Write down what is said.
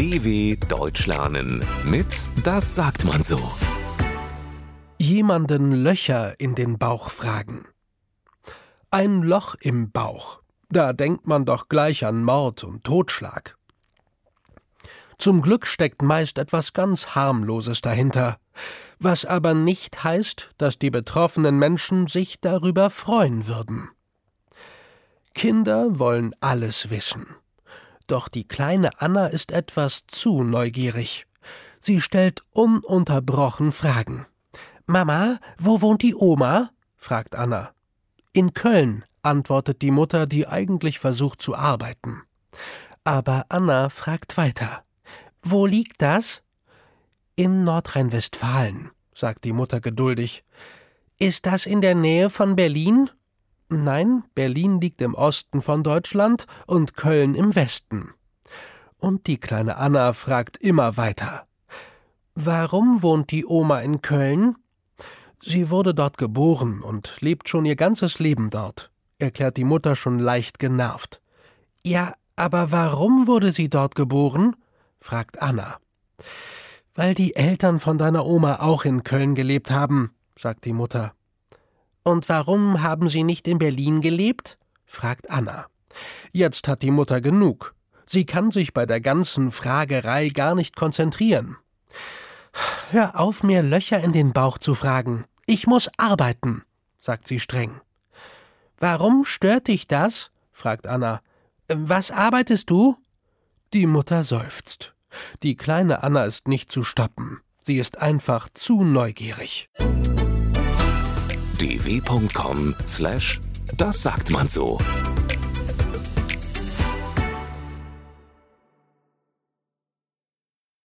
DW Deutsch lernen mit Das sagt man so. Jemanden Löcher in den Bauch fragen. Ein Loch im Bauch. Da denkt man doch gleich an Mord und Totschlag. Zum Glück steckt meist etwas ganz harmloses dahinter, was aber nicht heißt, dass die betroffenen Menschen sich darüber freuen würden. Kinder wollen alles wissen. Doch die kleine Anna ist etwas zu neugierig. Sie stellt ununterbrochen Fragen. Mama, wo wohnt die Oma? fragt Anna. In Köln, antwortet die Mutter, die eigentlich versucht zu arbeiten. Aber Anna fragt weiter. Wo liegt das? In Nordrhein-Westfalen, sagt die Mutter geduldig. Ist das in der Nähe von Berlin? Nein, Berlin liegt im Osten von Deutschland und Köln im Westen. Und die kleine Anna fragt immer weiter. Warum wohnt die Oma in Köln? Sie wurde dort geboren und lebt schon ihr ganzes Leben dort, erklärt die Mutter schon leicht genervt. Ja, aber warum wurde sie dort geboren? fragt Anna. Weil die Eltern von deiner Oma auch in Köln gelebt haben, sagt die Mutter. Und warum haben Sie nicht in Berlin gelebt? fragt Anna. Jetzt hat die Mutter genug. Sie kann sich bei der ganzen Fragerei gar nicht konzentrieren. Hör auf, mir Löcher in den Bauch zu fragen. Ich muss arbeiten, sagt sie streng. Warum stört dich das? fragt Anna. Was arbeitest du? Die Mutter seufzt. Die kleine Anna ist nicht zu stoppen. Sie ist einfach zu neugierig. dw.com/das sagt man so.